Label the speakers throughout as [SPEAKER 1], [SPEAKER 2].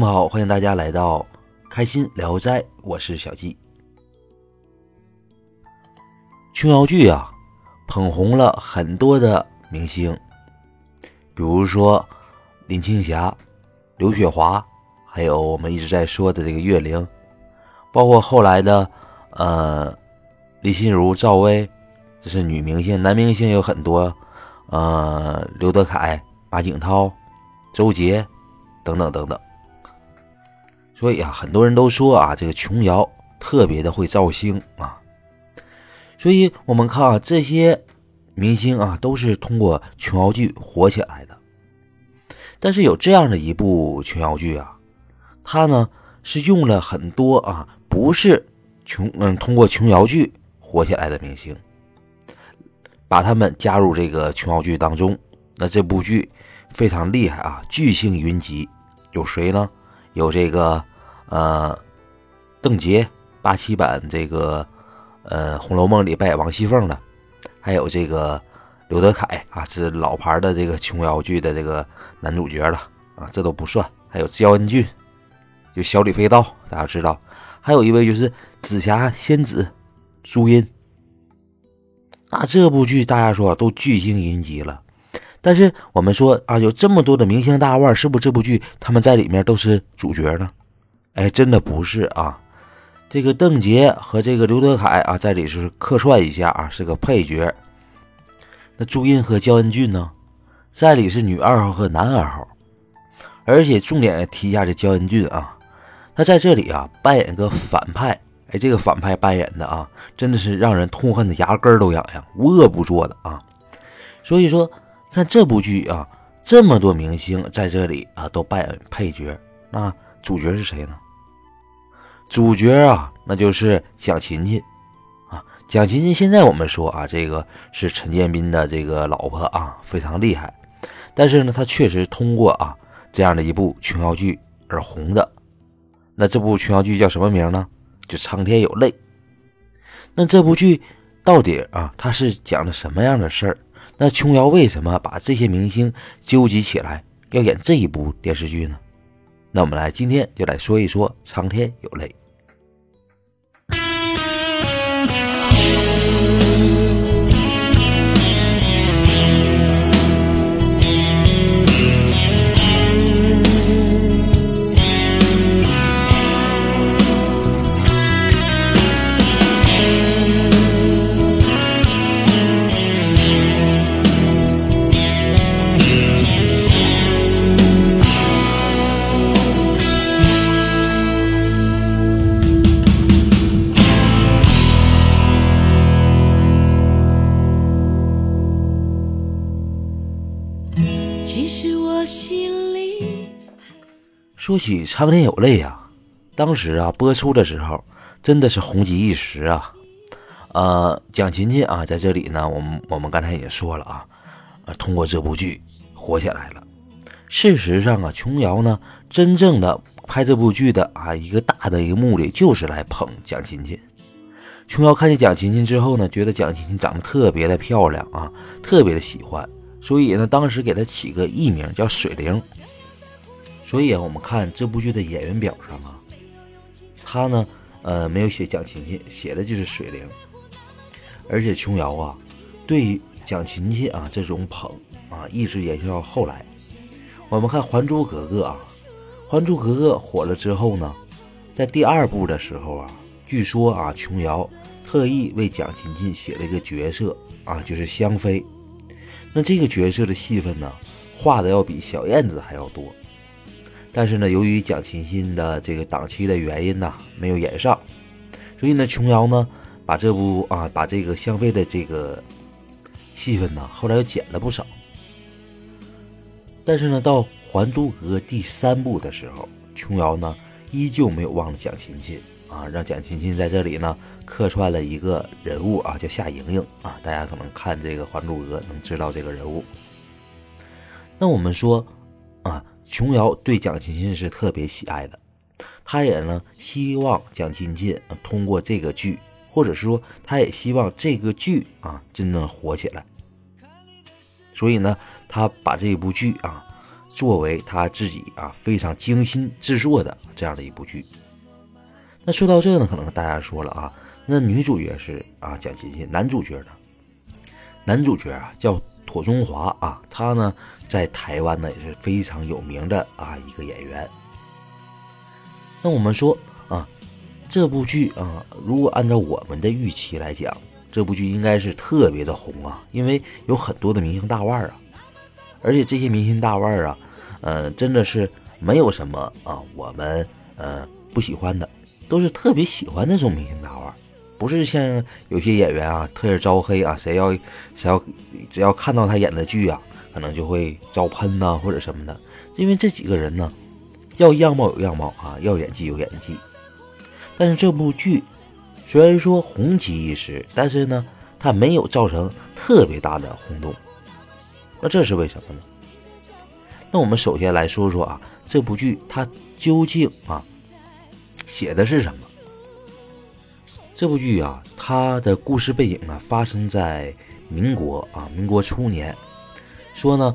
[SPEAKER 1] 们好，欢迎大家来到开心聊斋，我是小季。琼瑶剧啊，捧红了很多的明星，比如说林青霞、刘雪华，还有我们一直在说的这个岳灵，包括后来的呃李心如、赵薇，这是女明星，男明星有很多，呃刘德凯、马景涛、周杰等等等等。所以啊，很多人都说啊，这个琼瑶特别的会造星啊。所以我们看啊，这些明星啊，都是通过琼瑶剧火起来的。但是有这样的一部琼瑶剧啊，它呢是用了很多啊，不是琼嗯通过琼瑶剧火起来的明星，把他们加入这个琼瑶剧当中。那这部剧非常厉害啊，巨星云集，有谁呢？有这个。呃，邓婕八七版这个呃《红楼梦》里扮演王熙凤的，还有这个刘德凯啊，是老牌的这个琼瑶剧的这个男主角了啊，这都不算。还有焦恩俊，就小李飞刀，大家知道。还有一位就是紫霞仙子朱茵。那这部剧大家说都巨星云集了，但是我们说啊，有这么多的明星大腕，是不是这部剧他们在里面都是主角呢？哎，真的不是啊，这个邓婕和这个刘德凯啊，在里是客串一下啊，是个配角。那朱茵和焦恩俊呢，在里是女二号和男二号。而且重点提一下这焦恩俊啊，他在这里啊扮演个反派。哎，这个反派扮演的啊，真的是让人痛恨的牙根都痒痒，无恶不作的啊。所以说，看这部剧啊，这么多明星在这里啊都扮演配角，那。主角是谁呢？主角啊，那就是蒋勤勤啊。蒋勤勤现在我们说啊，这个是陈建斌的这个老婆啊，非常厉害。但是呢，他确实通过啊这样的一部琼瑶剧而红的。那这部琼瑶剧叫什么名呢？就《苍天有泪》。那这部剧到底啊，它是讲的什么样的事儿？那琼瑶为什么把这些明星纠集起来要演这一部电视剧呢？那我们来，今天就来说一说《苍天有泪》。说起《苍天有泪》啊，当时啊播出的时候真的是红极一时啊。呃，蒋勤勤啊在这里呢，我们我们刚才也说了啊，通过这部剧火起来了。事实上啊，琼瑶呢真正的拍这部剧的啊一个大的一个目的就是来捧蒋勤勤。琼瑶看见蒋勤勤之后呢，觉得蒋勤勤长得特别的漂亮啊，特别的喜欢，所以呢当时给她起个艺名叫水灵。所以啊，我们看这部剧的演员表上啊，他呢，呃，没有写蒋勤勤，写的就是水灵。而且琼瑶啊，对蒋勤勤啊这种捧啊，一直延续到后来。我们看《还珠格格》啊，《还珠格格》火了之后呢，在第二部的时候啊，据说啊，琼瑶特意为蒋勤勤写了一个角色啊，就是香妃。那这个角色的戏份呢，画的要比小燕子还要多。但是呢，由于蒋勤勤的这个档期的原因呢，没有演上，所以呢，琼瑶呢把这部啊，把这个香妃的这个戏份呢，后来又剪了不少。但是呢，到《还珠格格》第三部的时候，琼瑶呢依旧没有忘了蒋勤勤啊，让蒋勤勤在这里呢客串了一个人物啊，叫夏莹莹啊，大家可能看这个《还珠格格》能知道这个人物。那我们说。琼瑶对蒋勤勤是特别喜爱的，她也呢希望蒋勤勤通过这个剧，或者是说，她也希望这个剧啊真正火起来。所以呢，她把这部剧啊作为他自己啊非常精心制作的这样的一部剧。那说到这呢，可能大家说了啊，那女主角是啊蒋勤勤，男主角呢？男主角啊叫妥中华啊，他呢在台湾呢也是非常有名的啊一个演员。那我们说啊，这部剧啊，如果按照我们的预期来讲，这部剧应该是特别的红啊，因为有很多的明星大腕啊，而且这些明星大腕啊，呃，真的是没有什么啊我们呃不喜欢的。都是特别喜欢那种明星大腕，不是像有些演员啊，特别招黑啊，谁要谁要只要看到他演的剧啊，可能就会招喷呐或者什么的。因为这几个人呢，要样貌有样貌啊，要演技有演技。但是这部剧虽然说红极一时，但是呢，它没有造成特别大的轰动。那这是为什么呢？那我们首先来说说啊，这部剧它究竟啊。写的是什么？这部剧啊，它的故事背景啊，发生在民国啊，民国初年。说呢，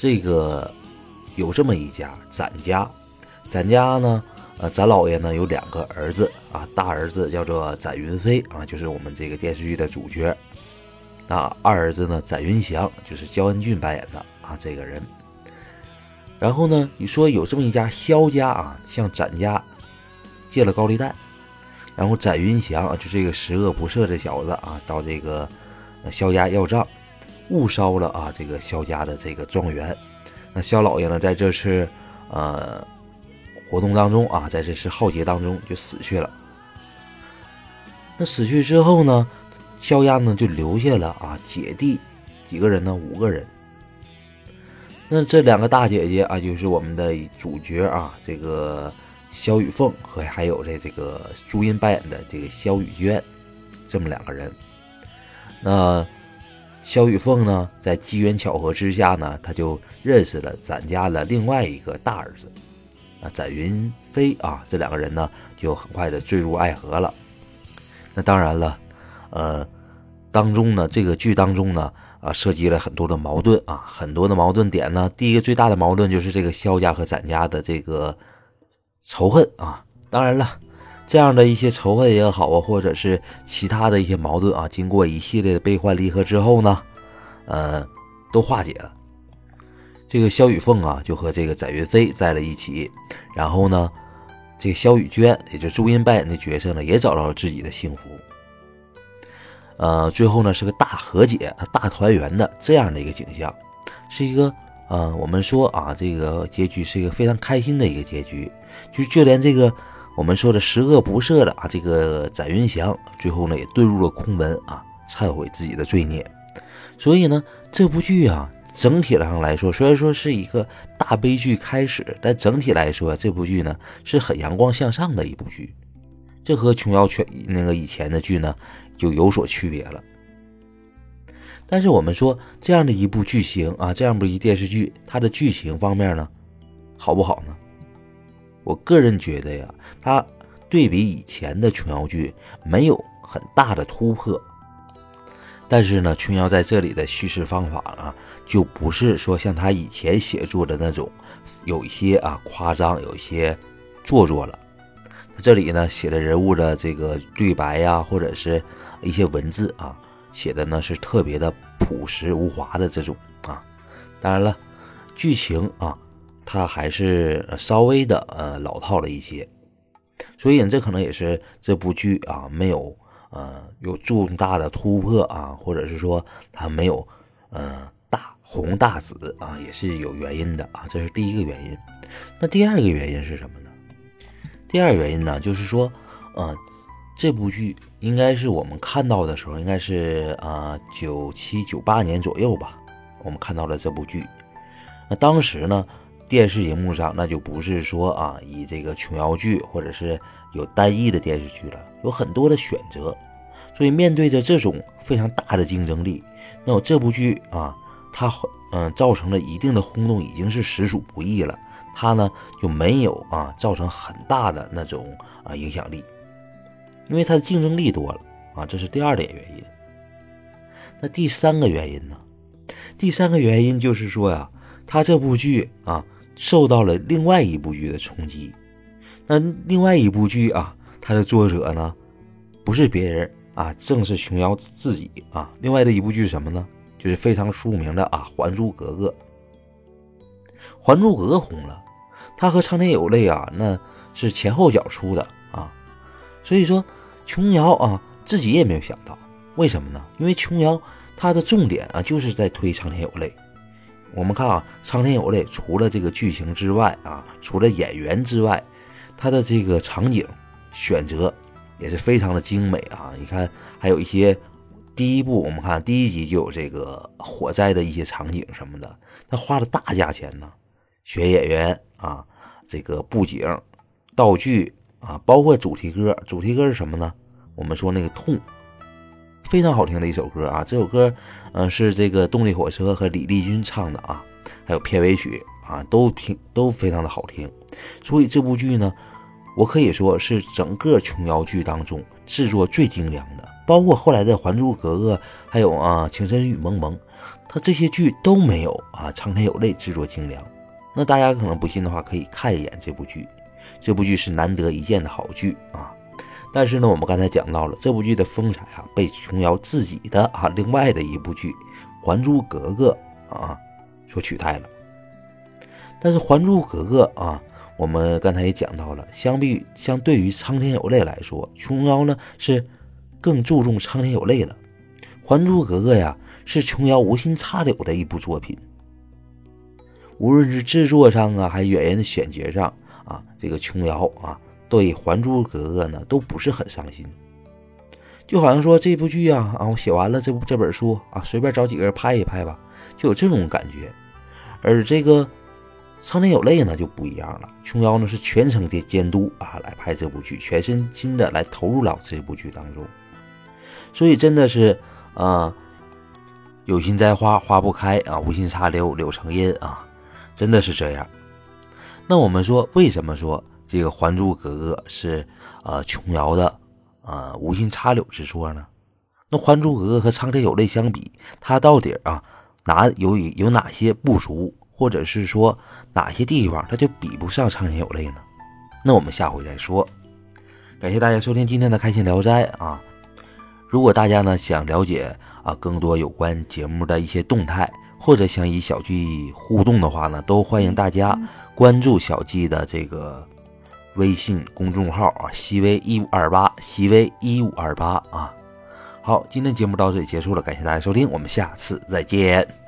[SPEAKER 1] 这个有这么一家展家，展家呢，呃，展老爷呢有两个儿子啊，大儿子叫做展云飞啊，就是我们这个电视剧的主角。那二儿子呢，展云祥就是焦恩俊扮演的啊这个人。然后呢，你说有这么一家萧家啊，向展家。借了高利贷，然后展云祥啊，就这个十恶不赦的小子啊，到这个萧家要账，误烧了啊这个萧家的这个庄园。那萧老爷呢，在这次呃活动当中啊，在这次浩劫当中就死去了。那死去之后呢，萧家呢就留下了啊姐弟几个人呢，五个人。那这两个大姐姐啊，就是我们的主角啊，这个。萧雨凤和还有这这个朱茵扮演的这个萧雨娟，这么两个人。那萧雨凤呢，在机缘巧合之下呢，他就认识了展家的另外一个大儿子，啊，展云飞啊，这两个人呢，就很快的坠入爱河了。那当然了，呃，当中呢，这个剧当中呢，啊，涉及了很多的矛盾啊，很多的矛盾点呢。第一个最大的矛盾就是这个萧家和展家的这个。仇恨啊，当然了，这样的一些仇恨也好啊，或者是其他的一些矛盾啊，经过一系列的悲欢离合之后呢，呃，都化解了。这个萧雨凤啊，就和这个展云飞在了一起，然后呢，这个萧雨娟，也就朱茵扮演的角色呢，也找到了自己的幸福。呃，最后呢，是个大和解、大团圆的这样的一个景象，是一个。呃，我们说啊，这个结局是一个非常开心的一个结局，就就连这个我们说的十恶不赦的啊，这个展云祥最后呢也遁入了空门啊，忏悔自己的罪孽。所以呢，这部剧啊，整体上来说，虽然说是一个大悲剧开始，但整体来说，这部剧呢是很阳光向上的一部剧，这和琼瑶全那个以前的剧呢就有所区别了。但是我们说这样的一部剧情啊，这样的一电视剧，它的剧情方面呢，好不好呢？我个人觉得呀，它对比以前的琼瑶剧没有很大的突破。但是呢，琼瑶在这里的叙事方法啊，就不是说像他以前写作的那种，有一些啊夸张，有一些做作了。这里呢写的人物的这个对白呀，或者是一些文字啊。写的呢是特别的朴实无华的这种啊，当然了，剧情啊，它还是稍微的呃老套了一些，所以这可能也是这部剧啊没有呃有重大的突破啊，或者是说它没有呃大红大紫啊，也是有原因的啊，这是第一个原因。那第二个原因是什么呢？第二原因呢，就是说，嗯。这部剧应该是我们看到的时候，应该是啊九七九八年左右吧。我们看到了这部剧，那当时呢，电视荧幕上那就不是说啊以这个琼瑶剧或者是有单一的电视剧了，有很多的选择。所以面对着这种非常大的竞争力，那我这部剧啊，它嗯造成了一定的轰动，已经是实属不易了。它呢就没有啊造成很大的那种啊影响力。因为它的竞争力多了啊，这是第二点原因。那第三个原因呢？第三个原因就是说呀，它这部剧啊受到了另外一部剧的冲击。那另外一部剧啊，它的作者呢不是别人啊，正是琼瑶自己啊。另外的一部剧是什么呢？就是非常出名的啊，《还珠格格》。《还珠格格》红了，它和《苍天有泪》啊，那是前后脚出的啊。所以说，琼瑶啊自己也没有想到，为什么呢？因为琼瑶她的重点啊就是在推《苍天有泪》。我们看啊，《苍天有泪》除了这个剧情之外啊，除了演员之外，它的这个场景选择也是非常的精美啊！你看，还有一些第一部，我们看第一集就有这个火灾的一些场景什么的，他花了大价钱呢，选演员啊，这个布景、道具啊，包括主题歌。主题歌是什么呢？我们说那个《痛》，非常好听的一首歌啊！这首歌，嗯，是这个动力火车和李丽君唱的啊，还有片尾曲啊，都听都非常的好听。所以这部剧呢。我可以说是整个琼瑶剧当中制作最精良的，包括后来的《还珠格格》，还有啊《情深雨蒙蒙》，它这些剧都没有啊《苍天有泪》制作精良。那大家可能不信的话，可以看一眼这部剧，这部剧是难得一见的好剧啊。但是呢，我们刚才讲到了这部剧的风采啊，被琼瑶自己的啊另外的一部剧《还珠格格》啊所取代了。但是《还珠格格》啊。我们刚才也讲到了，相比相对于《苍天有泪》来说，琼瑶呢是更注重《苍天有泪》的，《还珠格格》呀是琼瑶无心插柳的一部作品。无论是制作上啊，还演员的选角上啊，这个琼瑶啊对《还珠格格》呢都不是很上心，就好像说这部剧啊啊，我写完了这部这本书啊，随便找几个人拍一拍吧，就有这种感觉，而这个。苍天有泪呢就不一样了，琼瑶呢是全程的监督啊来拍这部剧，全身心的来投入到这部剧当中，所以真的是啊，有心栽花花不开啊，无心插柳柳成荫啊，真的是这样。那我们说，为什么说这个《还珠格格》是呃琼瑶的呃无心插柳之作呢？那《还珠格格》和《苍天有泪》相比，它到底啊哪有有哪些不足？或者是说哪些地方它就比不上《苍天有泪》呢？那我们下回再说。感谢大家收听今天的《开心聊斋》啊！如果大家呢想了解啊更多有关节目的一些动态，或者想与小季互动的话呢，都欢迎大家关注小季的这个微信公众号啊，西微一五二八，西微一五二八啊。好，今天节目到这里结束了，感谢大家收听，我们下次再见。